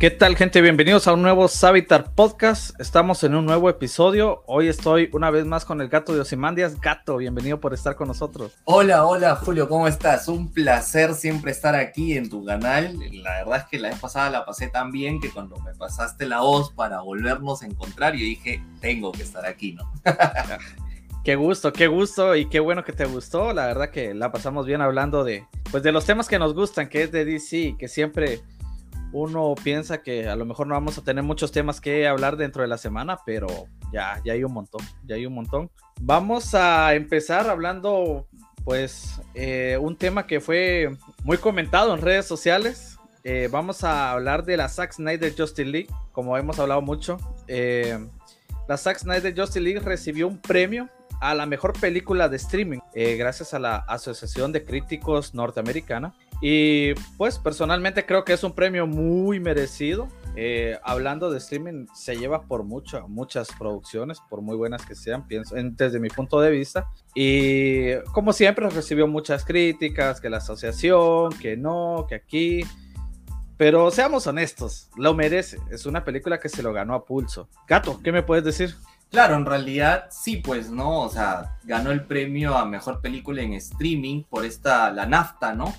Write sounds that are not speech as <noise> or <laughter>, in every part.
¿Qué tal, gente? Bienvenidos a un nuevo Savitar Podcast. Estamos en un nuevo episodio. Hoy estoy una vez más con el gato de Osimandias. Gato, bienvenido por estar con nosotros. Hola, hola, Julio, ¿cómo estás? Un placer siempre estar aquí en tu canal. La verdad es que la vez pasada la pasé tan bien que cuando me pasaste la voz para volvernos a encontrar, yo dije, tengo que estar aquí, ¿no? <laughs> Qué gusto, qué gusto y qué bueno que te gustó. La verdad que la pasamos bien hablando de, pues, de los temas que nos gustan, que es de DC, que siempre uno piensa que a lo mejor no vamos a tener muchos temas que hablar dentro de la semana, pero ya, ya hay un montón, ya hay un montón. Vamos a empezar hablando, pues, eh, un tema que fue muy comentado en redes sociales. Eh, vamos a hablar de la Zack Snyder Justice League, como hemos hablado mucho. Eh, la Zack Snyder Justice League recibió un premio a la mejor película de streaming gracias a la Asociación de Críticos Norteamericana. Y pues personalmente creo que es un premio muy merecido. Eh, hablando de streaming, se lleva por mucho, muchas producciones, por muy buenas que sean, pienso, desde mi punto de vista. Y como siempre recibió muchas críticas, que la asociación, que no, que aquí. Pero seamos honestos, lo merece. Es una película que se lo ganó a pulso. Gato, ¿qué me puedes decir? Claro, en realidad sí, pues, ¿no? O sea, ganó el premio a mejor película en streaming por esta, la NAFTA, ¿no?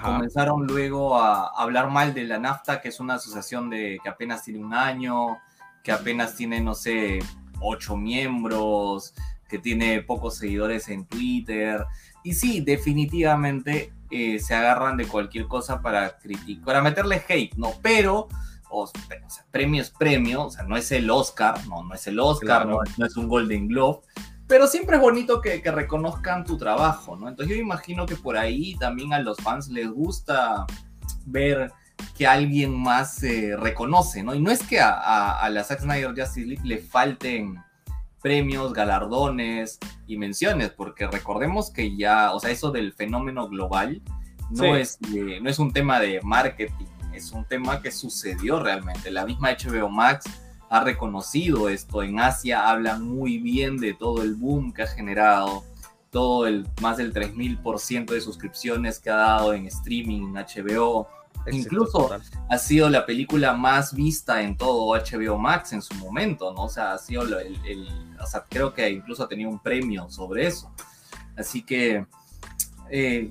Comenzaron luego a hablar mal de la NAFTA, que es una asociación de, que apenas tiene un año, que apenas tiene, no sé, ocho miembros, que tiene pocos seguidores en Twitter. Y sí, definitivamente eh, se agarran de cualquier cosa para criticar, para meterle hate, ¿no? Pero, o, sea, premio es premio, o sea, no es el Oscar, no, no es el Oscar, no, no es un Golden Globe pero siempre es bonito que, reconozcan tu trabajo, ¿no? Entonces yo imagino que por ahí también a los fans les gusta ver que alguien más se reconoce, ¿no? Y no es que a, la Zack Snyder Justice League le falten premios, galardones y menciones, porque recordemos que ya, o sea, eso del fenómeno global no, es, no es un tema de marketing, es un tema que sucedió realmente. La misma HBO Max ha reconocido esto. En Asia hablan muy bien de todo el boom que ha generado, todo el más del 3000% de suscripciones que ha dado en streaming, en HBO. Incluso ha sido la película más vista en todo HBO Max en su momento, ¿no? O sea, ha sido el, o sea, creo que incluso ha tenido un premio sobre eso. Así que eh,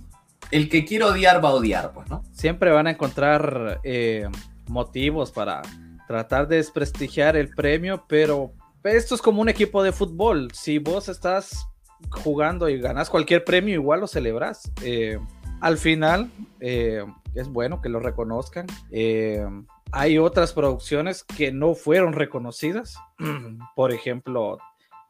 el que quiere odiar va a odiar, pues, ¿no? Siempre van a encontrar eh, motivos para tratar de desprestigiar el premio, pero esto es como un equipo de fútbol. Si vos estás jugando y ganas cualquier premio, igual lo celebras. Eh, al final, eh, es bueno que lo reconozcan. Eh, hay otras producciones que no fueron reconocidas. <clears throat> Por ejemplo,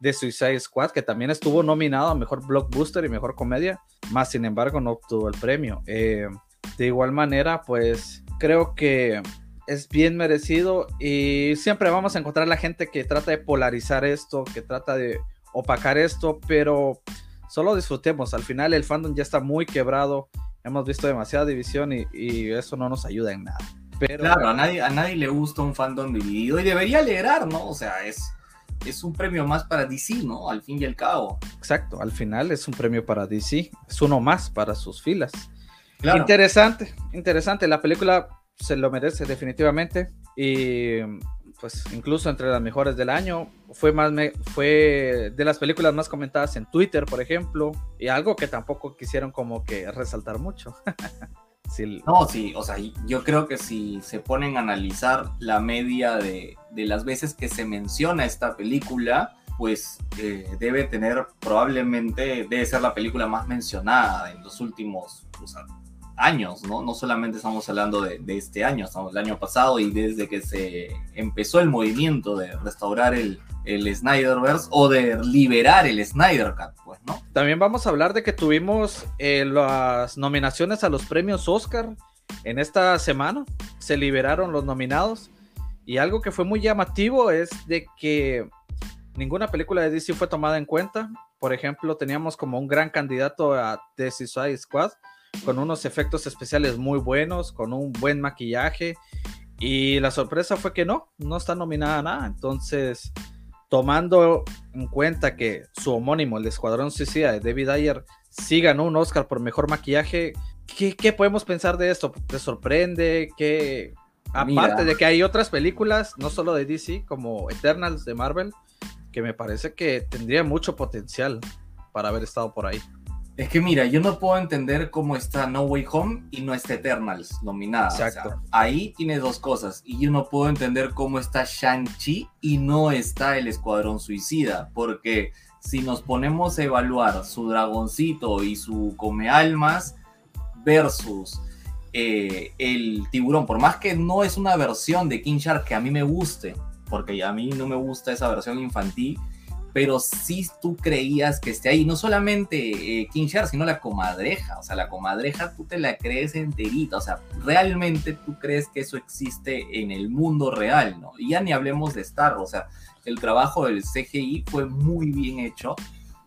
The Suicide Squad, que también estuvo nominado a Mejor Blockbuster y Mejor Comedia, más sin embargo no obtuvo el premio. de igual manera, pues creo que es bien merecido y siempre vamos a encontrar la gente que trata de polarizar esto, que trata de opacar esto, pero solo disfrutemos. Al final el fandom ya está muy quebrado, hemos visto demasiada división y, eso no nos ayuda en nada. Pero, claro, a nadie, a nadie le gusta un fandom dividido y debería alegrar, ¿no? O sea, es, es un premio más para DC, ¿no? Al fin y al cabo. Exacto, al final es un premio para DC, es uno más para sus filas. Interesante, interesante. La película se lo merece definitivamente. Y pues incluso entre las mejores del año. Fue, más fue de las películas más comentadas en Twitter, por ejemplo. Y algo que tampoco quisieron como que resaltar mucho. <laughs> No, sí, o sea, yo creo que si se ponen a analizar la media de, de las veces que se menciona esta película, pues eh, debe tener probablemente, debe ser la película más mencionada en los últimos, o sea, años, ¿no? No solamente estamos hablando de, este año, estamos del año pasado y desde que se empezó el movimiento de restaurar el, el Snyderverse o de liberar el Snyder Cut, pues, ¿no? También vamos a hablar de que tuvimos eh, las nominaciones a los premios Oscar en esta semana, se liberaron los nominados y algo que fue muy llamativo es de que ninguna película de DC fue tomada en cuenta. Por ejemplo, teníamos como un gran candidato a The Suicide Squad, con unos efectos especiales muy buenos, con un buen maquillaje. Y la sorpresa fue que no, no está nominada a nada. Entonces, tomando en cuenta que su homónimo, el Escuadrón Suicida de David Ayer, sí ganó un Oscar por mejor maquillaje, ¿qué, podemos pensar de esto? ¿Te sorprende? ¿Qué, Aparte de que hay otras películas, no solo de DC, como Eternals de Marvel, que me parece que tendría mucho potencial para haber estado por ahí. Es que mira, yo no puedo entender cómo está No Way Home y no está Eternals nominada. Exacto. ahí tiene dos cosas. Y yo no puedo entender cómo está Shang-Chi y no está el Escuadrón Suicida. Porque si nos ponemos a evaluar su dragoncito y su come almas versus eh, el tiburón, por más que no es una versión de King Shark que a mí me guste, porque a mí no me gusta esa versión infantil, pero sí tú creías que esté ahí, no solamente eh, King Shark, sino la comadreja, o sea, la comadreja tú te la crees enterita, o sea, realmente tú crees que eso existe en el mundo real, ¿no? Y ya ni hablemos de Star, o sea, el trabajo del CGI fue muy bien hecho,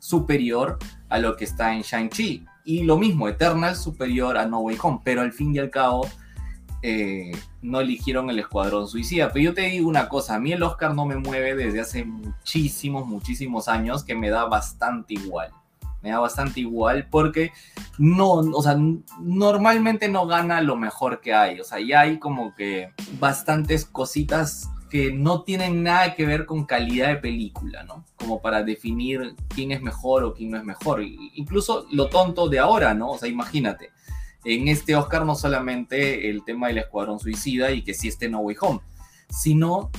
superior a lo que está en Shang-Chi. Y lo mismo, Eternal superior a No Way Home, pero al fin y al cabo eh, no eligieron el Escuadrón Suicida. Pero yo te digo una cosa, a mí el Oscar no me mueve desde hace muchísimos, muchísimos años que me da bastante igual. Me da bastante igual porque no, o sea, normalmente no gana lo mejor que hay. O sea, ya hay como que bastantes cositas que no tienen nada que ver con calidad de película, ¿no? Como para definir quién es mejor o quién no es mejor. Incluso lo tonto de ahora, ¿no? O sea, imagínate, en este Oscar no solamente el tema del Escuadrón Suicida y que sí esté No Way Home, sino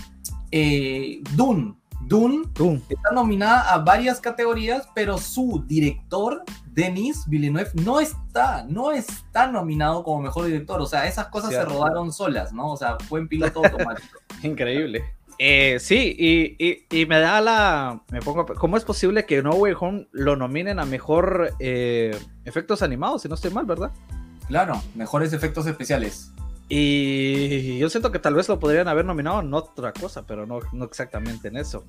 eh, Dune. Dune, está nominada a varias categorías, pero su director, Denis Villeneuve, no está, no está nominado como mejor director. O sea, esas cosas se rodaron solas, ¿no? O sea, fue en piloto automático. <laughs> Increíble. Eh, sí, y, me da la. Me pongo. ¿Cómo es posible que No Way Home lo nominen a mejor eh, efectos animados, si no estoy mal, verdad? Claro, mejores efectos especiales. Y yo siento que tal vez lo podrían haber nominado en otra cosa, pero no, no exactamente en eso.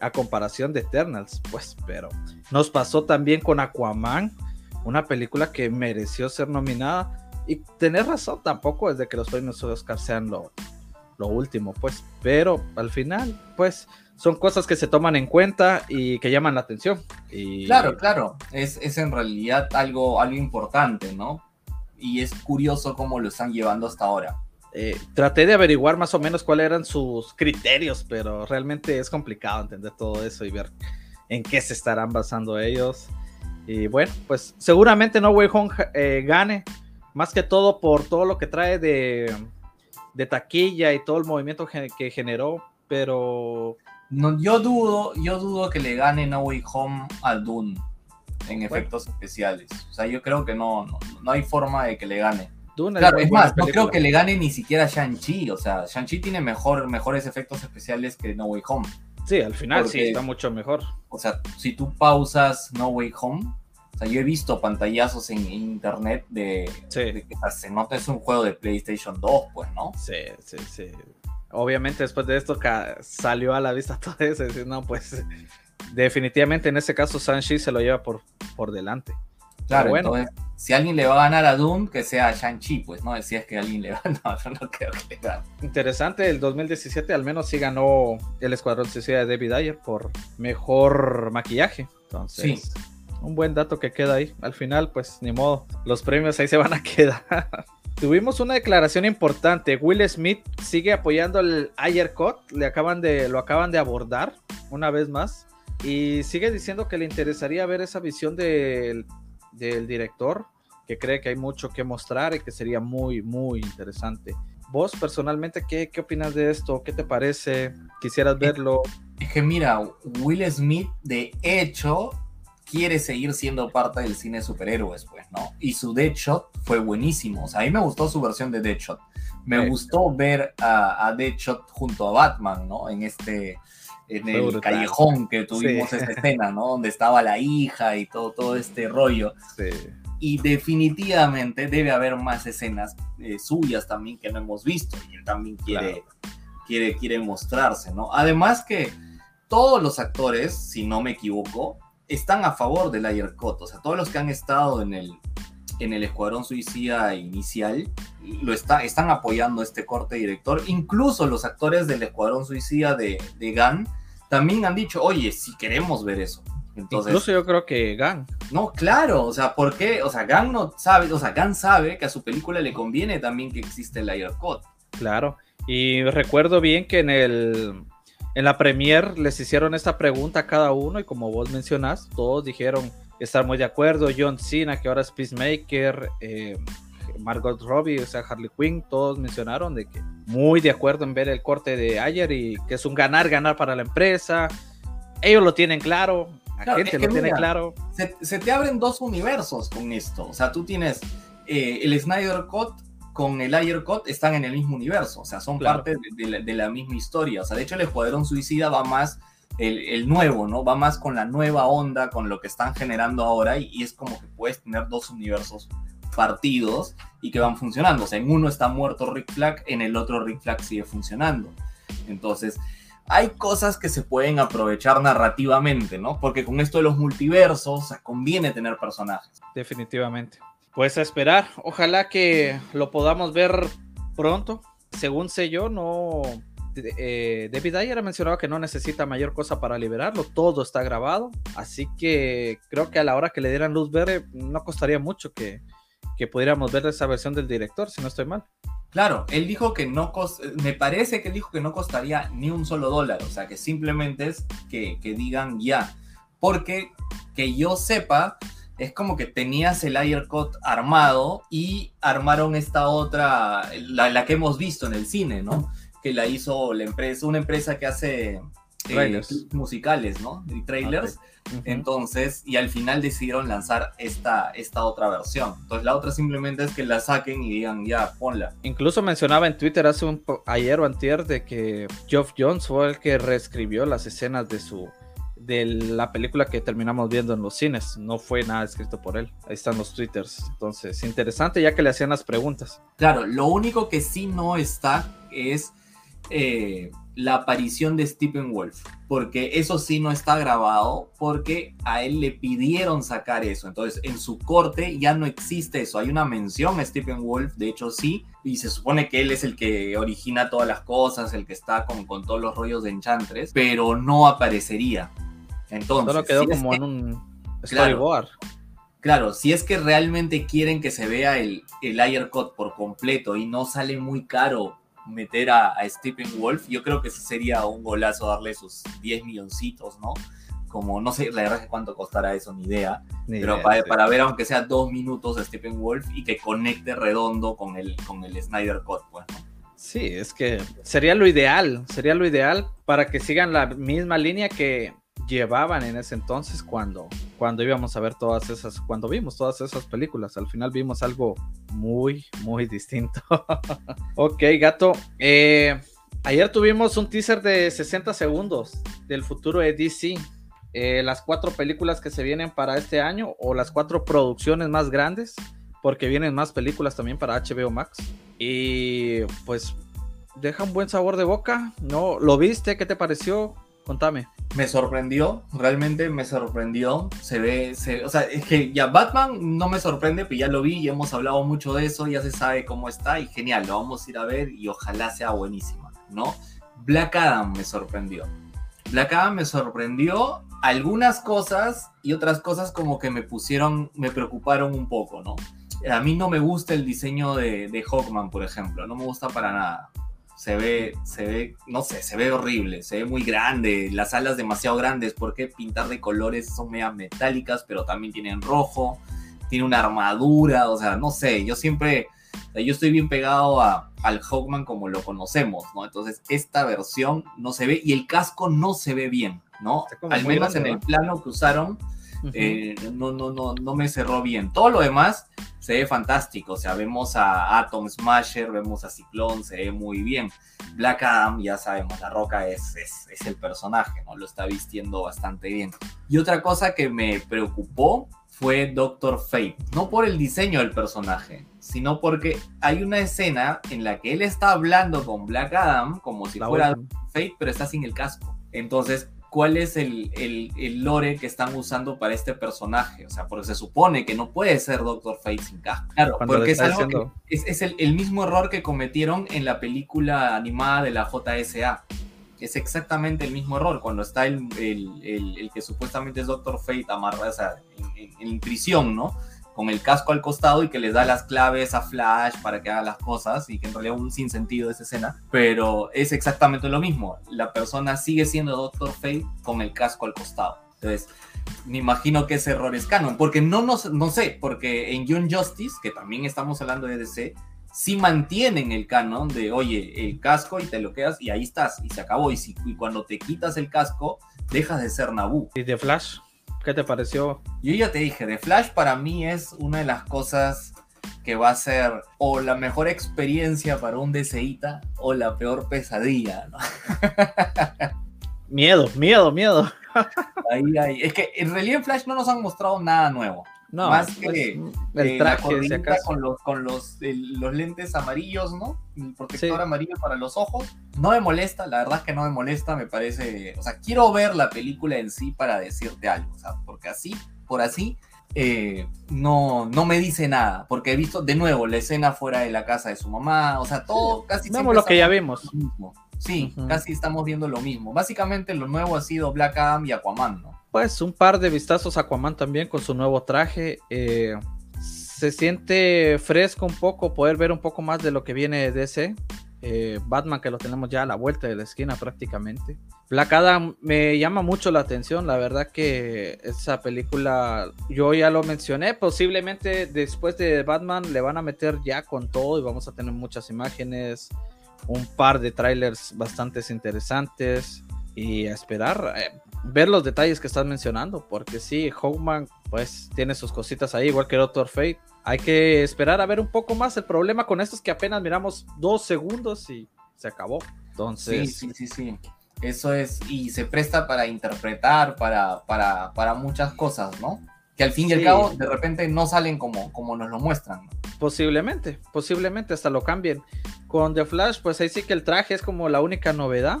A comparación de Eternals, pues, pero nos pasó también con Aquaman, una película que mereció ser nominada. Y tener razón, tampoco es de que los premios Oscar sean lo, lo último, pues, pero al final, pues, son cosas que se toman en cuenta y que llaman la atención. Y... Claro, claro, es, es en realidad algo, algo importante, ¿no? Y es curioso cómo lo están llevando hasta ahora. Eh, traté de averiguar más o menos cuáles eran sus criterios, pero realmente es complicado entender todo eso y ver en qué se estarán basando ellos. Y bueno, pues seguramente No Way Home eh, gane, más que todo por todo lo que trae de, de taquilla y todo el movimiento que generó, pero... No, yo dudo, yo dudo que le gane No Way Home a Dune en efectos especiales. O sea, yo creo que no, no, hay forma de que le gane. claro, es más, no creo que le gane ni siquiera Shang-Chi. O sea, Shang-Chi tiene mejor, mejores efectos especiales que No Way Home. Sí, al final sí, está mucho mejor. O sea, si tú pausas No Way Home, o sea, yo he visto pantallazos en internet de, que se nota es un juego de PlayStation 2, pues, ¿no? Sí, sí, sí. Obviamente después de esto salió a la vista <laughs> todo eso, decir, no, pues definitivamente en ese caso Sanchi se lo lleva por, por delante. Claro, bueno. si alguien le va a ganar a Doom, que sea Shang-Chi, pues, ¿no? Si es que alguien le va a <laughs> no, yo no creo que le gane. Interesante, el 2017 al menos sí ganó el Escuadrón Suicida de David Ayer por mejor maquillaje. Entonces, sí. un buen dato que queda ahí. Al final, pues, ni modo, los premios ahí se van a quedar. <laughs> Tuvimos una declaración importante. Will Smith sigue apoyando el Ayer Cut. Le acaban de, lo acaban de abordar una vez más. Y sigue diciendo que le interesaría ver esa visión del, director, que cree que hay mucho que mostrar y que sería muy, muy interesante. Vos personalmente, ¿qué, qué opinas de esto? ¿Qué te parece? ¿Quisieras verlo? Es que mira, Will Smith de hecho quiere seguir siendo parte del cine de superhéroes, pues, ¿no? Y su Deadshot fue buenísimo. O sea, a mí me gustó su versión de Deadshot. Me gustó ver a, a Deadshot junto a Batman, ¿no? En este, en el callejón que tuvimos esta escena, ¿no? Donde estaba la hija y todo, todo este rollo. Sí. Y definitivamente debe haber más escenas eh, suyas también que no hemos visto y él también quiere, quiere, quiere mostrarse, ¿no? Además que todos los actores, si no me equivoco, están a favor del Ayer Cut, o sea, todos los que han estado en el, en el Escuadrón Suicida inicial lo está, están apoyando este corte director. Incluso los actores del Escuadrón Suicida de, de GAN también han dicho, oye, si queremos ver eso. Entonces, Incluso yo creo que GAN. No, claro, o sea, ¿por qué? O sea, GAN no sabe, o sea, GAN sabe que a su película le conviene también que existe el Ayer Cut. Claro, Y recuerdo bien que en el en la premier les hicieron esta pregunta a cada uno y como vos mencionás, todos dijeron estar muy de acuerdo. John Cena, que ahora es Peacemaker, eh, Margot Robbie, o sea, Harley Quinn, todos mencionaron de que muy de acuerdo en ver el corte de ayer y que es un ganar, ganar para la empresa. Ellos lo tienen claro, la gente lo tiene claro. Se, te abren dos universos con esto. O sea, tú tienes eh, el Snyder Cut con el Ayer Cut están en el mismo universo, o sea, son parte de, la, misma historia. O sea, de hecho, el Escuadrón Suicida va más el, nuevo, ¿no? Va más con la nueva onda, con lo que están generando ahora, y, y, es como que puedes tener dos universos partidos y que van funcionando. O sea, en uno está muerto Rick Flag, en el otro Rick Flag sigue funcionando. Entonces, hay cosas que se pueden aprovechar narrativamente, ¿no? Porque con esto de los multiversos conviene tener personajes. Definitivamente. Pues a esperar. Ojalá que lo podamos ver pronto. Según sé yo, no. Eh, David Ayer ha mencionado que no necesita mayor cosa para liberarlo, todo está grabado, así que creo que a la hora que le dieran luz verde no costaría mucho que, que pudiéramos ver esa versión del director, si no estoy mal. Claro, él dijo que no me parece que él dijo que no costaría ni un solo dólar, o sea que simplemente es que, digan ya, porque que yo sepa, es como que tenías el Aircut armado y armaron esta otra, la, que hemos visto en el cine, ¿no? Que la hizo la empresa, una empresa que hace eh, musicales, ¿no? Y trailers. Entonces, y al final decidieron lanzar esta, esta otra versión. Entonces, la otra simplemente es que la saquen y digan, ya, ponla. Incluso mencionaba en Twitter hace un ayer o antier de que Geoff Jones fue el que reescribió las escenas de su de la película que terminamos viendo en los cines. No fue nada escrito por él. Ahí están los twitters. Entonces, interesante ya que le hacían las preguntas. Claro, lo único que sí no está es eh, la aparición de Stephen Wolf, porque eso sí no está grabado, porque a él le pidieron sacar eso. Entonces, en su corte ya no existe eso. Hay una mención a Stephen Wolf, de hecho sí, y se supone que él es el que origina todas las cosas, el que está con, con todos los rollos de Enchantress, pero no aparecería. Entonces, solo quedó como en un storyboard. Claro, si es que realmente quieren que se vea el, el Ayer Cut por completo y no sale muy caro meter a, Stephen Wolf, yo creo que sería un golazo darle sus 10 milloncitos, ¿no? Como no sé, la verdad es cuánto costará eso, ni idea. pero para, ver, aunque sea dos minutos de Stephen Wolf y que conecte redondo con el, con el Snyder Cut, pues, Sí, es que sería lo ideal, sería lo ideal para que sigan la misma línea que llevaban en ese entonces cuando, cuando íbamos a ver todas esas, cuando vimos todas esas películas. Al final vimos algo muy, muy distinto. <laughs> ok, gato. Eh, ayer tuvimos un teaser de 60 segundos del futuro de DC. Eh, las cuatro películas que se vienen para este año o las cuatro producciones más grandes, porque vienen más películas también para HBO Max. Y pues deja un buen sabor de boca. ¿No? ¿Lo viste? ¿Qué te pareció? Contame. Me sorprendió, realmente me sorprendió. Se ve, o sea, es que ya Batman no me sorprende, pero ya lo vi y hemos hablado mucho de eso, ya se sabe cómo está y genial, lo vamos a ir a ver y ojalá sea buenísima, ¿no? Black Adam me sorprendió. Black Adam me sorprendió algunas cosas y otras cosas como que me pusieron, me preocuparon un poco, ¿no? A mí no me gusta el diseño de, de Hawkman, por ejemplo, no me gusta para nada se ve, se ve, no sé, se ve horrible, se ve muy grande, las alas demasiado grandes, porque pintar de colores son media metálicas, pero también tienen rojo, tiene una armadura, o sea, no sé, yo siempre, yo estoy bien pegado a, al Hawkman como lo conocemos, ¿no? Entonces, esta versión no se ve y el casco no se ve bien, ¿no? Al menos en el plano que usaron, eh, no, no, no, no me cerró bien. Todo lo demás se ve fantástico. O sea, vemos a Atom Smasher, vemos a Ciclón, se ve muy bien. Black Adam, ya sabemos, la roca es, es, el personaje, ¿no? Lo está vistiendo bastante bien. Y otra cosa que me preocupó fue Doctor Fate. No por el diseño del personaje, sino porque hay una escena en la que él está hablando con Black Adam como si fuera Fate, pero está sin el casco. Entonces, cuál es el, lore que están usando para este personaje. O sea, porque se supone que no puede ser Doctor Fate sin casco. Claro, porque es, algo es, el, mismo error que cometieron en la película animada de la JSA. Es exactamente el mismo error. Cuando está el, que supuestamente es Doctor Fate amarrado, o sea, en, prisión, ¿no? Con el casco al costado y que les da las claves a Flash para que haga las cosas y que en realidad un sinsentido esa escena, pero es exactamente lo mismo. La persona sigue siendo Doctor Fate con el casco al costado. Entonces, me imagino que ese error es canon, porque no, no, no sé, porque en Young Justice, que también estamos hablando de DC, sí mantienen el canon de, oye, el casco y te lo quedas y ahí estás, y se acabó. Y, si, cuando te quitas el casco, dejas de ser Nabu. ¿Y de Flash? ¿Qué te pareció? Yo ya te dije, The Flash para mí es una de las cosas que va a ser o la mejor experiencia para un DCita o la peor pesadilla. <laughs> miedo, miedo, miedo. ahí, ahí. Es que en realidad en Flash no nos han mostrado nada nuevo. No, más que el traje, con, los, con los, los lentes amarillos, ¿no? El protector amarillo para los ojos. No me molesta, la verdad es que no me molesta, me parece. O sea, quiero ver la película en sí para decirte algo, o sea, porque así, por así, eh, no, no me dice nada, porque he visto de nuevo la escena fuera de la casa de su mamá, o sea, todo casi. Vemos lo que ya vimos. Sí, casi estamos viendo lo mismo. Básicamente lo nuevo ha sido Black Adam y Aquaman, ¿no? Pues un par de vistazos a Aquaman también con su nuevo traje. Eh, se siente fresco un poco poder ver un poco más de lo que viene de DC. Eh, Batman que lo tenemos ya a la vuelta de la esquina prácticamente. Black Adam me llama mucho la atención, la verdad que esa película yo ya lo mencioné, posiblemente después de Batman le van a meter ya con todo y vamos a tener muchas imágenes, un par de trailers bastante interesantes y a esperar. Eh, ver los detalles que estás mencionando, porque sí, Hawkman pues tiene sus cositas ahí, igual que Doctor Fate. Hay que esperar a ver un poco más. El problema con esto es que apenas miramos dos segundos y se acabó. Entonces. Sí, sí, sí, sí. Eso es, y se presta para interpretar, para, para, para muchas cosas, ¿no? Que al fin y al cabo, de repente no salen como, como nos lo muestran. Posiblemente, posiblemente hasta lo cambien. Con The Flash, pues ahí sí que el traje es como la única novedad.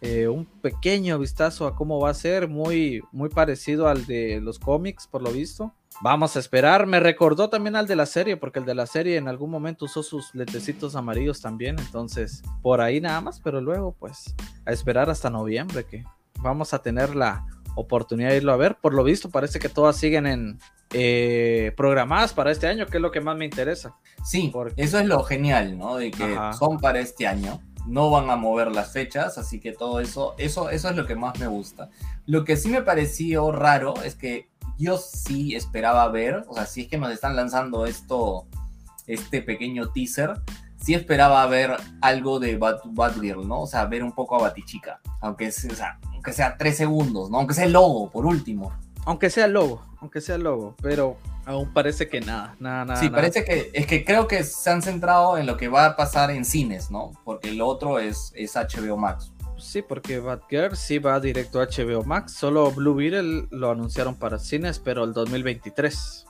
Eh, un pequeño vistazo a cómo va a ser, muy, muy parecido al de los cómics, por lo visto. Vamos a esperar. Me recordó también al de la serie, porque el de la serie en algún momento usó sus letecitos amarillos también. Entonces, por ahí nada más, pero luego, pues, a esperar hasta noviembre, que vamos a tener la oportunidad de irlo a ver. Por lo visto, parece que todas siguen en eh, programadas para este año, que es lo que más me interesa. Sí, porque... eso es lo genial, ¿no? De que son para este año no van a mover las fechas, así que todo eso, eso, eso es lo que más me gusta. Lo que sí me pareció raro es que yo sí esperaba ver, o sea, si es que nos están lanzando esto, este pequeño teaser, sí esperaba ver algo de Bad, Batgirl, ¿no? O sea, ver un poco a Batichica, aunque sea, aunque sea tres segundos, ¿no? Aunque sea el logo, por último. Aunque sea el logo, aunque sea el logo, pero aún parece que nada, nada, nada. Sí, parece que es que creo que se han centrado en lo que va a pasar en cines, ¿no? Porque lo otro es, es HBO Max. Sí, porque Batgirl sí va directo a HBO Max, solo Blue Beetle lo anunciaron para cines, pero el 2023.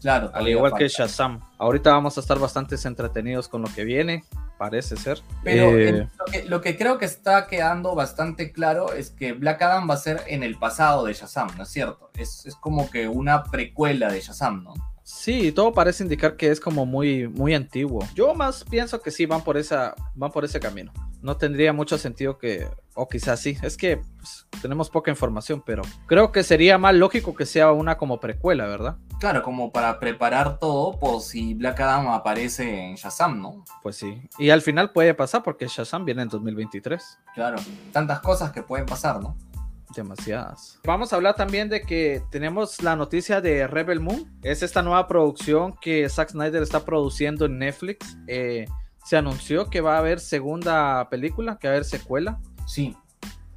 Claro, al igual que Shazam. Ahorita vamos a estar bastante entretenidos con lo que viene parece ser. Pero eh, lo, que, creo que está quedando bastante claro es que Black Adam va a ser en el pasado de Shazam, ¿no es cierto? Es, como que una precuela de Shazam, ¿no? Sí, todo parece indicar que es como muy, muy antiguo. Yo más pienso que sí van por esa, van por ese camino. No tendría mucho sentido que, o quizás sí. Es que pues, tenemos poca información, pero creo que sería más lógico que sea una como precuela, ¿verdad? Claro, como para preparar todo por si Black Adam aparece en Shazam, ¿no? Pues sí. Y al final puede pasar porque Shazam viene en 2023. Claro, tantas cosas que pueden pasar, ¿no? Demasiadas. Vamos a hablar también de que tenemos la noticia de Rebel Moon. Es esta nueva producción que Zack Snyder está produciendo en Netflix. Eh, se anunció que va a haber segunda película, que va a haber secuela. Sí.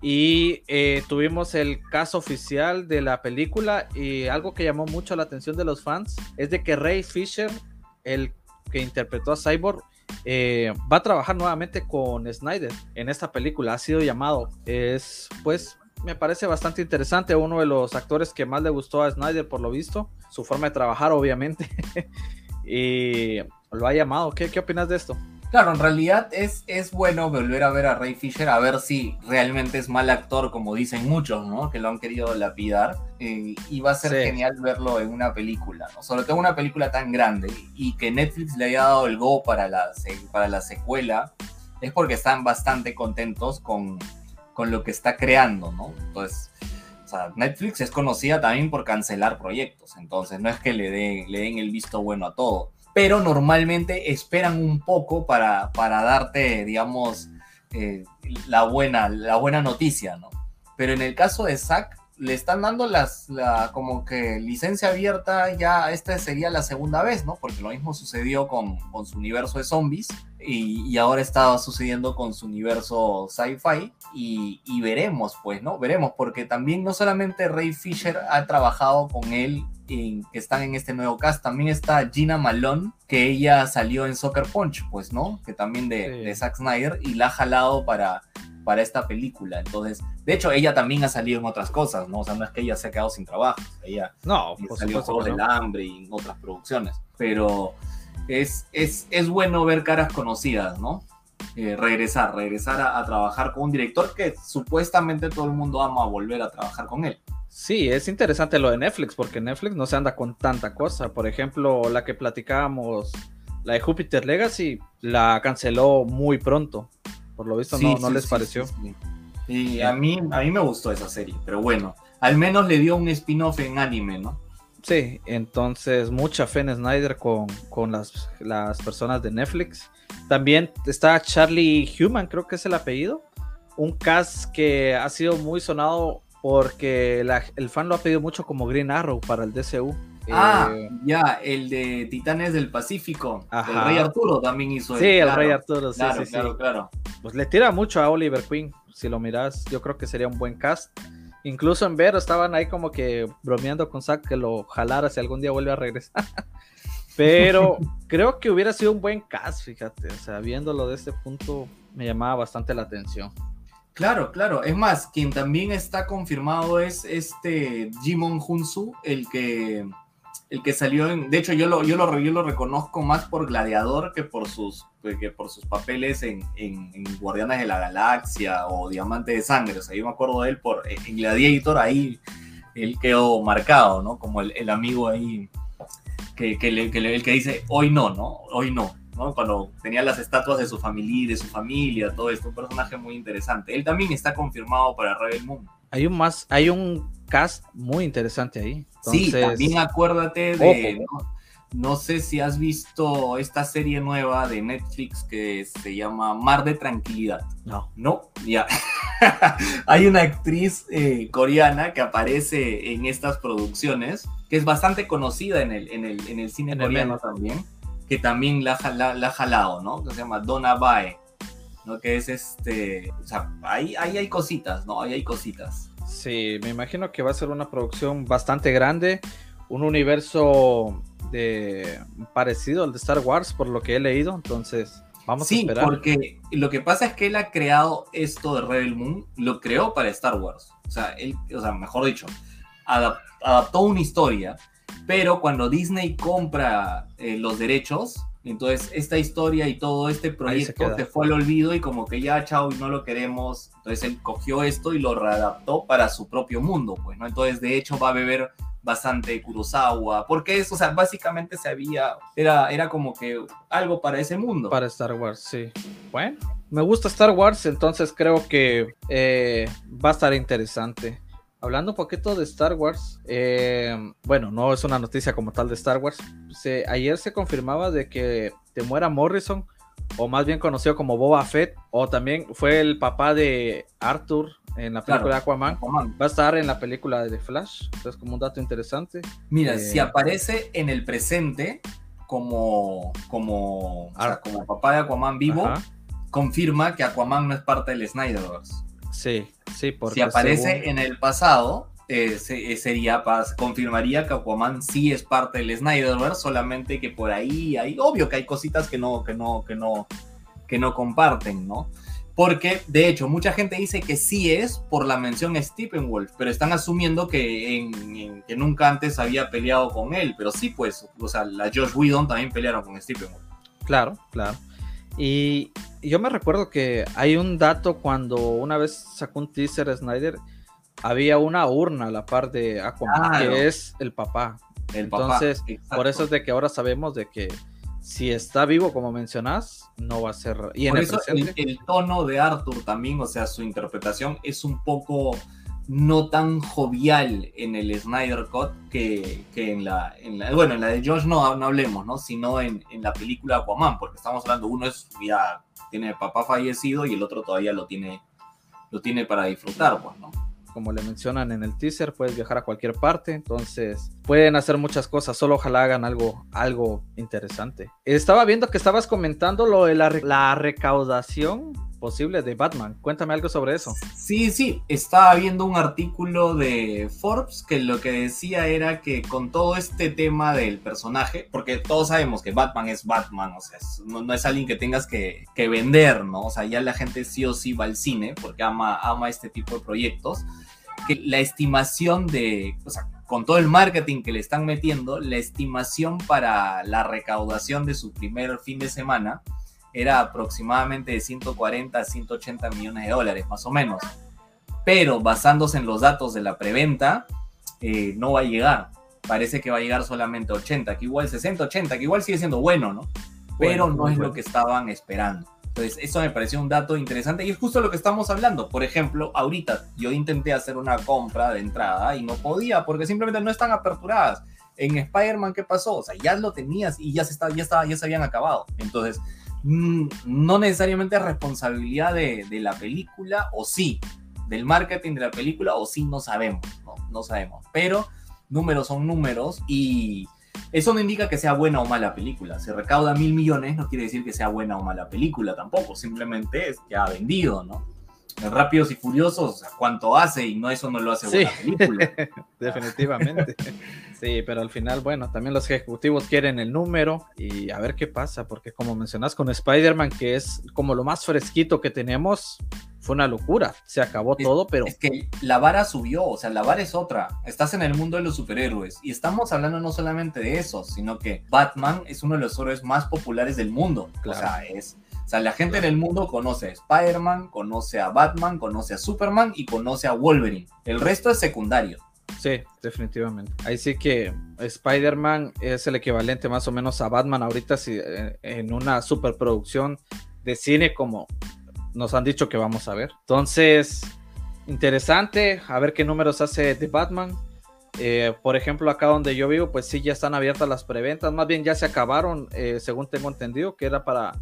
Y eh, tuvimos el caso oficial de la película y algo que llamó mucho la atención de los fans es de que Ray Fisher, el que interpretó a Cyborg, eh, va a trabajar nuevamente con Snyder en esta película. Ha sido llamado. Es, pues, me parece bastante interesante. Uno de los actores que más le gustó a Snyder, por lo visto. Su forma de trabajar, obviamente. <laughs> y lo ha llamado. ¿Qué, qué opinas de esto? Claro, en realidad es, es bueno volver a ver a Ray Fisher, a ver si realmente es mal actor, como dicen muchos, ¿no? Que lo han querido lapidar. Eh, y va a ser genial verlo en una película, ¿no? Sobre todo una película tan grande y que Netflix le haya dado el go para la, para la secuela, es porque están bastante contentos con, con lo que está creando, ¿no? Entonces, sea, Netflix es conocida también por cancelar proyectos, entonces no es que le den, le den el visto bueno a todo, pero normalmente esperan un poco para, para darte, digamos, eh, la, buena, la buena noticia, ¿no? Pero en el caso de Zack, le están dando las, la, como que licencia abierta, ya esta sería la segunda vez, ¿no? Porque lo mismo sucedió con, con su universo de zombies y, y, ahora está sucediendo con su universo sci-fi y, y, veremos, pues, ¿no? Veremos, porque también no solamente Ray Fisher ha trabajado con él en, que están en este nuevo cast, también está Gina Malone, que ella salió en Soccer Punch, pues, ¿no? Que también de, sí. de Zack Snyder y la ha jalado para para esta película. Entonces, de hecho, ella también ha salido en otras cosas, ¿no? O sea, no es que ella se ha quedado sin trabajo. Ella no, por salió en Juegos del Hambre y en otras producciones. Pero es, es, es bueno ver caras conocidas, ¿no? Eh, regresar, regresar a, a, trabajar con un director que supuestamente todo el mundo ama volver a trabajar con él. Sí, es interesante lo de Netflix, porque Netflix no se anda con tanta cosa. Por ejemplo, la que platicábamos, la de Jupiter Legacy, la canceló muy pronto. Por lo visto, sí, no, no sí, les pareció. Y a mí, a mí me gustó esa serie, pero bueno, al menos le dio un spin-off en anime, ¿no? Sí, entonces mucha fe en Snyder con, con las, las, personas de Netflix. También está Charlie Human, creo que es el apellido. Un cast que ha sido muy sonado porque la, el fan lo ha pedido mucho como Green Arrow para el DCU. Ah, eh, ya, el de Titanes del Pacífico. Ajá. El Rey Arturo también hizo. Sí, el, el Rey Arturo, sí, claro, sí, claro, sí. claro. Pues le tira mucho a Oliver Queen, si lo miras, yo creo que sería un buen cast. Incluso en Vero estaban ahí como que bromeando con Zack que lo jalara si algún día vuelve a regresar. <laughs> Pero <laughs> creo que hubiera sido un buen cast, fíjate. O sea, viéndolo de este punto me llamaba bastante la atención. Claro, claro. Es más, quien también está confirmado es este Jimon Hunsu, el que el que salió en, de hecho yo lo, yo lo, yo lo reconozco más por Gladiador que por sus, que por sus papeles en, en, Guardianes de la Galaxia o Diamante de Sangre, o sea, yo me acuerdo de él por, en Gladiator ahí, él quedó marcado, ¿no? Como el, el amigo ahí que, que, le, que el que dice, hoy no, ¿no? Hoy no, ¿no? Cuando tenía las estatuas de su familia, de su familia, todo esto, un personaje muy interesante. Él también está confirmado para Rebel Moon. Hay un más, hay un cast muy interesante ahí. Entonces, sí, también acuérdate de. ¿no? no, sé si has visto esta serie nueva de Netflix que se llama Mar de Tranquilidad. No. No, ya. <laughs> Hay una actriz eh, coreana que aparece en estas producciones, que es bastante conocida en el, en el, en el cine en coreano el también, que también la, la, la ha jalado, ¿no? Que se llama Donna Bae. ¿No? Que es este, o sea, ahí, ahí hay cositas, ¿no? Ahí hay cositas. Sí, me imagino que va a ser una producción bastante grande, un universo de parecido al de Star Wars por lo que he leído, entonces vamos sí, a esperar. porque lo que pasa es que él ha creado esto de Rebel Moon, lo creó para Star Wars, o sea, él, o sea, mejor dicho, adap adaptó una historia, pero cuando Disney compra eh, los derechos, entonces, esta historia y todo este proyecto se, se fue al olvido y como que ya, chao, y no lo queremos. Entonces, él cogió esto y lo readaptó para su propio mundo, pues, ¿no? Entonces, de hecho, va a beber bastante Kurosawa, porque eso, o sea, básicamente se había, era, era como que algo para ese mundo. Para Star Wars, sí. Bueno, me gusta Star Wars, entonces creo que eh, va a estar interesante. Hablando un poquito de Star Wars, eh, bueno, no es una noticia como tal de Star Wars. Se, ayer se confirmaba de que Temuera Morrison, o más bien conocido como Boba Fett, o también fue el papá de Arthur en la película claro, de Aquaman, Aquaman, va a estar en la película de Flash. Entonces, como un dato interesante. Mira, eh, si aparece en el presente como, como, o sea, como papá de Aquaman vivo, Ajá. confirma que Aquaman no es parte del Snyderverse. Sí, sí, porque si aparece según... en el pasado, eh, se, sería confirmaría que Aquaman sí es parte del Snyderverse, solamente que por ahí hay obvio que hay cositas que no que no que no que no comparten, ¿no? Porque de hecho mucha gente dice que sí es por la mención Steppenwolf, pero están asumiendo que, en, en, que nunca antes había peleado con él, pero sí pues, o sea, la Josh Whedon también pelearon con Steppenwolf. Claro, claro. Y yo me recuerdo que hay un dato cuando una vez sacó un teaser Snyder, había una urna a la par de Aquaman, claro. que es el papá. El Entonces, papá, por eso es de que ahora sabemos de que si está vivo, como mencionas, no va a ser. Y en por el eso presente... el, el, tono de Arthur también, o sea, su interpretación es un poco no tan jovial en el Snyder Cut que, en, la, en, la, Bueno, en la de Josh no, no hablemos, ¿no? Sino en, en, la película Aquaman, porque estamos hablando, uno es ya tiene papá fallecido y el otro todavía lo tiene, lo tiene para disfrutar, pues, como le mencionan en el teaser, puedes viajar a cualquier parte, entonces pueden hacer muchas cosas, solo ojalá hagan algo, algo interesante. Estaba viendo que estabas comentando lo de la, la recaudación posible de Batman. Cuéntame algo sobre eso. Sí, sí, estaba viendo un artículo de Forbes que lo que decía era que con todo este tema del personaje, porque todos sabemos que Batman es Batman, o sea, no, es alguien que tengas que, vender, ¿no? O sea, ya la gente sí o sí va al cine porque ama, ama este tipo de proyectos. Que la estimación de, o sea, con todo el marketing que le están metiendo, la estimación para la recaudación de su primer fin de semana era aproximadamente de 140 a 180 millones de dólares, más o menos. Pero basándose en los datos de la preventa, eh, no va a llegar. Parece que va a llegar solamente 80, que igual 60, 80, que igual sigue siendo bueno, ¿no? Pero no es lo que estaban esperando. Entonces, eso me pareció un dato interesante y es justo lo que estamos hablando. Por ejemplo, ahorita yo intenté hacer una compra de entrada y no podía porque simplemente no están aperturadas. En Spider-Man, ¿qué pasó? O sea, ya lo tenías y ya se, estaba, ya, estaba, ya se habían acabado. Entonces, no necesariamente responsabilidad de, la película, o sí, del marketing de la película, o sí, no sabemos, no, no sabemos. Pero números son números y eso no indica que sea buena o mala película. Si recauda mil millones no quiere decir que sea buena o mala película tampoco, simplemente es que ha vendido, ¿no? Rápidos y Furiosos, ¿cuánto hace? Y no eso no lo hace buena película. <laughs> Definitivamente. sí, pero al final, bueno, también los ejecutivos quieren el número y a ver qué pasa, porque como mencionas con Spider-Man, que es como lo más fresquito que tenemos, fue una locura. Se acabó todo, pero. Es que la vara subió, o sea, la vara es otra. Estás en el mundo de los superhéroes y estamos hablando no solamente de eso, sino que Batman es uno de los héroes más populares del mundo. O sea, es o sea, la gente en el mundo conoce a Spider-Man, conoce a Batman, conoce a Superman y conoce a Wolverine. El resto es secundario. Sí, definitivamente. Ahí sí que Spider-Man es el equivalente más o menos a Batman ahorita si, eh, en una superproducción de cine como nos han dicho que vamos a ver. Entonces, interesante, a ver qué números hace de Batman. Eh, por ejemplo, acá donde yo vivo, pues sí, ya están abiertas las preventas, más bien ya se acabaron, eh, según tengo entendido, que era para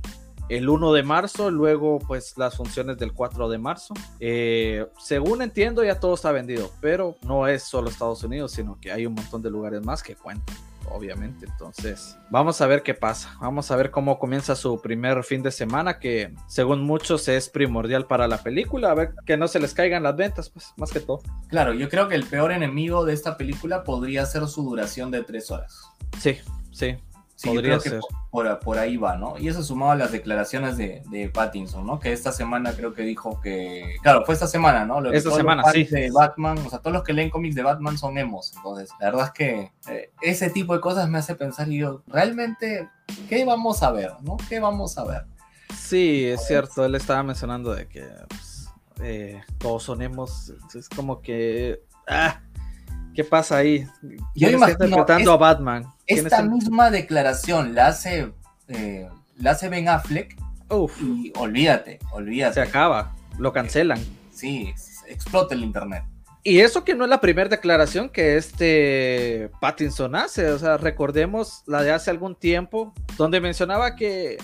el 1 de marzo, luego pues las funciones del 4 de marzo. Eh, según entiendo ya todo está vendido, pero no es solo Estados Unidos, sino que hay un montón de lugares más que cuentan obviamente. Entonces, vamos a ver qué pasa. Vamos a ver cómo comienza su primer fin de semana, que según muchos es primordial para la película. A ver que no se les caigan las ventas, pues, más que todo. Claro, yo creo que el peor enemigo de esta película podría ser su duración de tres horas. Sí, sí. Sí, Podría creo que por, por, ahí va, ¿no? Y eso sumado a las declaraciones de, de, Pattinson, ¿no? Que esta semana creo que dijo que. Claro, fue esta semana, ¿no? esta semana, sí. De Batman, o sea, todos los que leen cómics de Batman son emos. Entonces, la verdad es que eh, ese tipo de cosas me hace pensar y yo, realmente, ¿qué vamos a ver, no? ¿Qué vamos a ver? Sí, es cierto. Él estaba mencionando de que pues, eh, todos son emos. Es como que. Ah, ¿Qué pasa ahí? Yo imagino, interpretando a Batman. Esta misma declaración la hace, eh, la hace Ben Affleck. Uf. Y olvídate, olvídate. Se acaba, lo cancelan. Sí, explota el internet. Y eso que no es la primera declaración que este Pattinson hace, o sea, recordemos la de hace algún tiempo, donde mencionaba que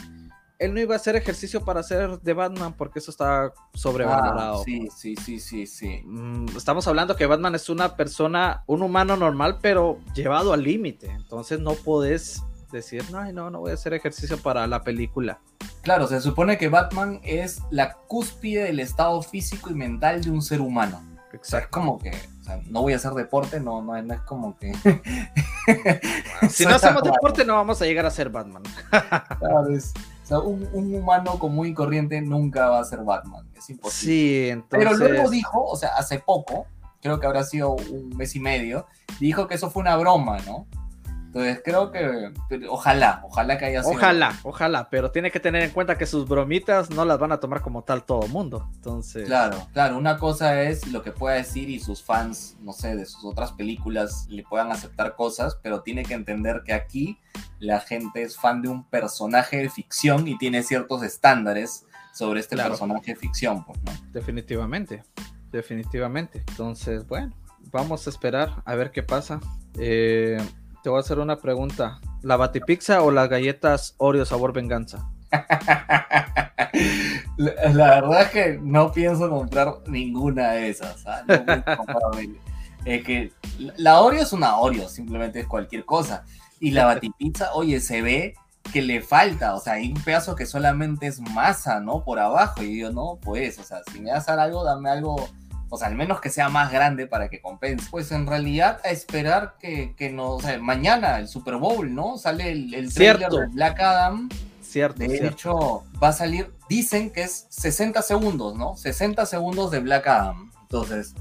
él no iba a hacer ejercicio para ser de Batman porque eso está sobrevalorado. Ah, sí, sí, sí, sí, sí. Mm, estamos hablando que Batman es una persona, un humano normal, pero llevado al límite. Entonces no podés decir, no, no, no voy a hacer ejercicio para la película. Claro, se supone que Batman es la cúspide del estado físico y mental de un ser humano. Exacto. como que, o sea, no voy a hacer deporte, no, no, es como que. <laughs> si no hacemos deporte, no vamos a llegar a ser Batman. claro, es, o sea, un, humano común y corriente nunca va a ser Batman, es imposible. Sí, entonces... Pero luego dijo, o sea, hace poco, creo que habrá sido un mes y medio, dijo que eso fue una broma, ¿no? Entonces creo que ojalá, ojalá que haya sido. Ojalá, ojalá, pero tiene que tener en cuenta que sus bromitas no las van a tomar como tal todo mundo. Entonces. Claro, claro, una cosa es lo que pueda decir y sus fans, no sé, de sus otras películas le puedan aceptar cosas, pero tiene que entender que aquí la gente es fan de un personaje de ficción y tiene ciertos estándares sobre este personaje de ficción, pues, ¿no? Definitivamente. definitivamente. Entonces, bueno, vamos a esperar a ver qué pasa. Eh, te voy a hacer una pregunta. ¿La batipizza o las galletas Oreo sabor venganza? <laughs> la, verdad es que no pienso comprar ninguna de esas. ¿ah? <laughs> es que la Oreo es una Oreo, simplemente es cualquier cosa. Y la batipizza, oye, se ve que le falta, o sea, hay un pedazo que solamente es masa, ¿no? Por abajo. Y yo, no, pues, o sea, si me das algo, dame algo, o sea, al menos que sea más grande para que compense. Pues en realidad, a esperar que, que no, o sea, mañana el Super Bowl, ¿no? Sale el, el trailer de Black Adam. Cierto. De hecho, va a salir, dicen que es 60 segundos, ¿no? 60 segundos de Black Adam. Entonces,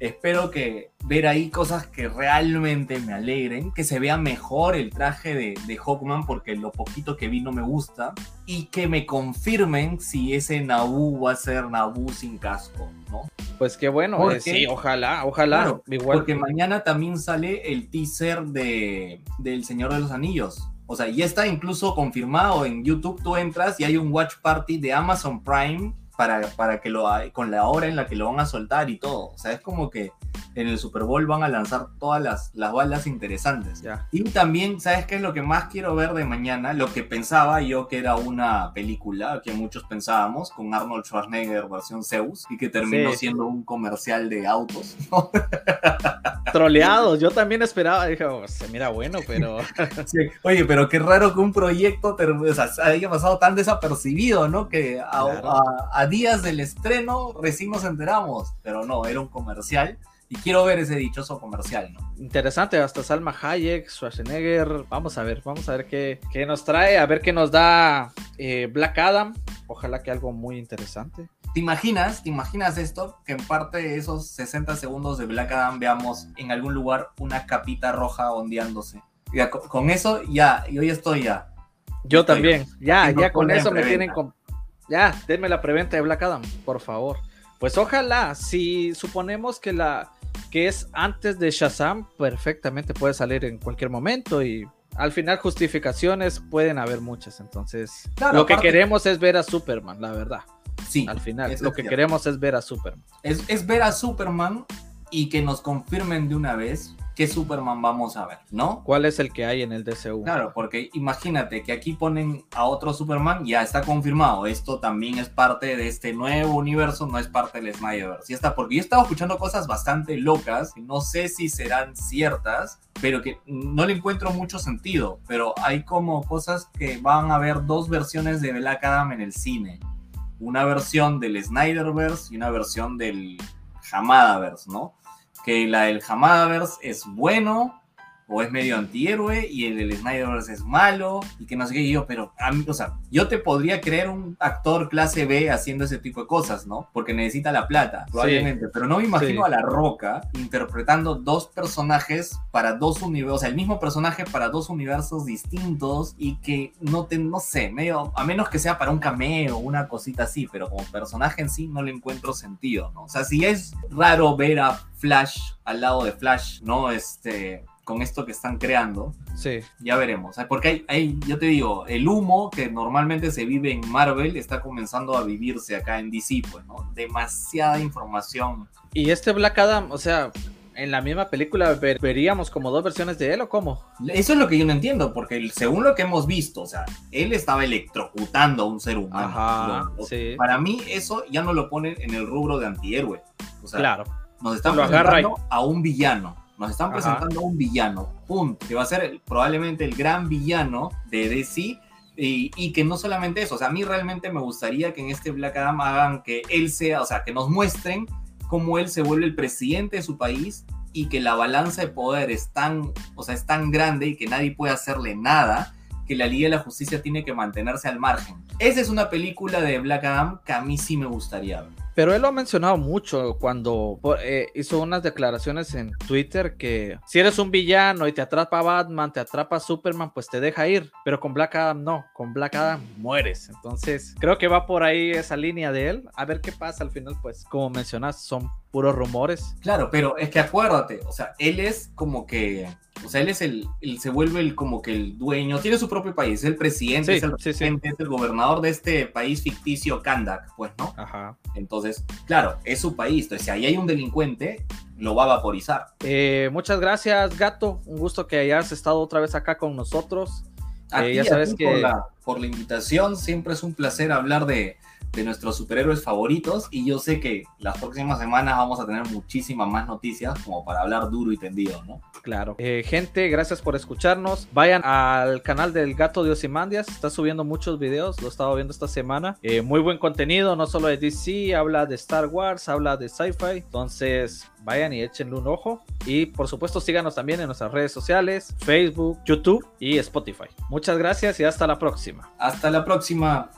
espero que ver ahí cosas que realmente me alegren, que se vea mejor el traje de, de, Hawkman porque lo poquito que vi no me gusta y que me confirmen si ese Naboo va a ser Naboo sin casco, ¿no? Pues qué bueno, eh, sí, ojalá, ojalá. igual. Porque mañana también sale el teaser de, del Señor de los Anillos. O sea, ya está incluso confirmado en YouTube, tú entras y hay un watch party de Amazon Prime para, para que lo con la hora en la que lo van a soltar y todo. O sea, es como que en el Super Bowl van a lanzar todas las, las balas interesantes. Y también, ¿sabes qué es lo que más quiero ver de mañana? Lo que pensaba yo que era una película, que muchos pensábamos, con Arnold Schwarzenegger versión Zeus, y que terminó siendo un comercial de autos. <laughs> <laughs> Troleados, yo también esperaba, dije, oh, se mira bueno, pero... <laughs> Oye, pero qué raro que un proyecto haya pasado tan desapercibido, ¿no? Que a días del estreno recién nos enteramos, pero no, era un comercial y quiero ver ese dichoso comercial, ¿no? Interesante, hasta Salma Hayek, Schwarzenegger. Vamos a ver, vamos a ver qué, qué nos trae, a ver qué nos da eh, Black Adam. Ojalá que algo muy interesante. ¿Te imaginas, te imaginas esto? Que en parte de esos 60 segundos de Black Adam veamos en algún lugar una capita roja ondeándose. Ya, con, eso ya, yo ya estoy ya. Yo también, ya, ya con eso me tienen con... Ya, denme la preventa de Black Adam, por favor. Pues ojalá, si suponemos que la que es antes de Shazam, perfectamente puede salir en cualquier momento y al final justificaciones pueden haber muchas. Entonces, lo que queremos es ver a Superman, la verdad. Sí. Al final, lo que queremos es ver a Superman. Es, es ver a Superman y que nos confirmen de una vez qué Superman vamos a ver, ¿no? ¿Cuál es el que hay en el DCU? Claro, porque imagínate que aquí ponen a otro Superman, ya está confirmado, esto también es parte de este nuevo universo, no es parte del Snyderverse. Y está, porque yo estaba escuchando cosas bastante locas, no sé si serán ciertas, pero que no le encuentro mucho sentido, pero hay como cosas que van a haber dos versiones de Black Adam en el cine. Una versión del Snyderverse y una versión del Hamadaverse, ¿no? Que la del Hamadaverse es bueno o es medio antihéroe y el del Snyderverse es malo y que no sé qué yo, pero a mí, o sea, yo te podría creer un actor clase B haciendo ese tipo de cosas, ¿no? Porque necesita la plata, probablemente, pero no me imagino a La Roca interpretando dos personajes para dos universos, o sea, el mismo personaje para dos universos distintos y que no te, no sé, medio, a menos que sea para un cameo o una cosita así, pero como personaje en sí no le encuentro sentido, ¿no? O sea, si es raro ver a Flash al lado de Flash, ¿no? Este, con esto que están creando. Sí. Ya veremos. Porque hay, hay, yo te digo, el humo que normalmente se vive en Marvel está comenzando a vivirse acá en DC, pues, ¿no? Demasiada información. Y este Black Adam, o sea, en la misma película veríamos como dos versiones de él o cómo? Eso es lo que yo no entiendo, porque según lo que hemos visto, o sea, él estaba electrocutando a un ser humano. Ajá, sí. Para mí eso ya no lo ponen en el rubro de antihéroe. O sea, claro. Nos están presentando a un villano nos están presentando a un villano, punto, que va a ser probablemente el gran villano de DC. Y, y, que no solamente eso, o sea, a mí realmente me gustaría que en este Black Adam hagan que él sea, o sea, que nos muestren cómo él se vuelve el presidente de su país y que la balanza de poder es tan, o sea, es tan grande y que nadie puede hacerle nada, que la Liga de la Justicia tiene que mantenerse al margen. Esa es una película de Black Adam que a mí sí me gustaría ver. Pero él lo ha mencionado mucho cuando eh, hizo unas declaraciones en Twitter que si eres un villano y te atrapa Batman, te atrapa Superman, pues te deja ir. Pero con Black Adam no, con Black Adam mueres. Entonces creo que va por ahí esa línea de él. A ver qué pasa al final, pues como mencionas, son puros rumores. Claro, pero es que acuérdate, o sea, él es como que, o sea, él es el, se vuelve el como que el dueño, tiene su propio país, es el presidente, es el presidente, es el gobernador de este país ficticio Kandak, pues, ¿no? Ajá. Entonces, claro, es su país, entonces si ahí hay un delincuente, lo va a vaporizar. Eh, muchas gracias, Gato, un gusto que hayas estado otra vez acá con nosotros. Eh, ya sabes que... Por la, por la invitación, siempre es un placer hablar de de nuestros superhéroes favoritos y yo sé que las próximas semanas vamos a tener muchísimas más noticias como para hablar duro y tendido, ¿no? Claro. Eh, gente, gracias por escucharnos. Vayan al canal del Gato de Osimandias, está subiendo muchos videos, lo he estado viendo esta semana. Eh, muy buen contenido, no solo de DC, habla de Star Wars, habla de sci-fi. Entonces, vayan y échenle un ojo. Y por supuesto, síganos también en nuestras redes sociales, Facebook, YouTube y Spotify. Muchas gracias y hasta la próxima. Hasta la próxima.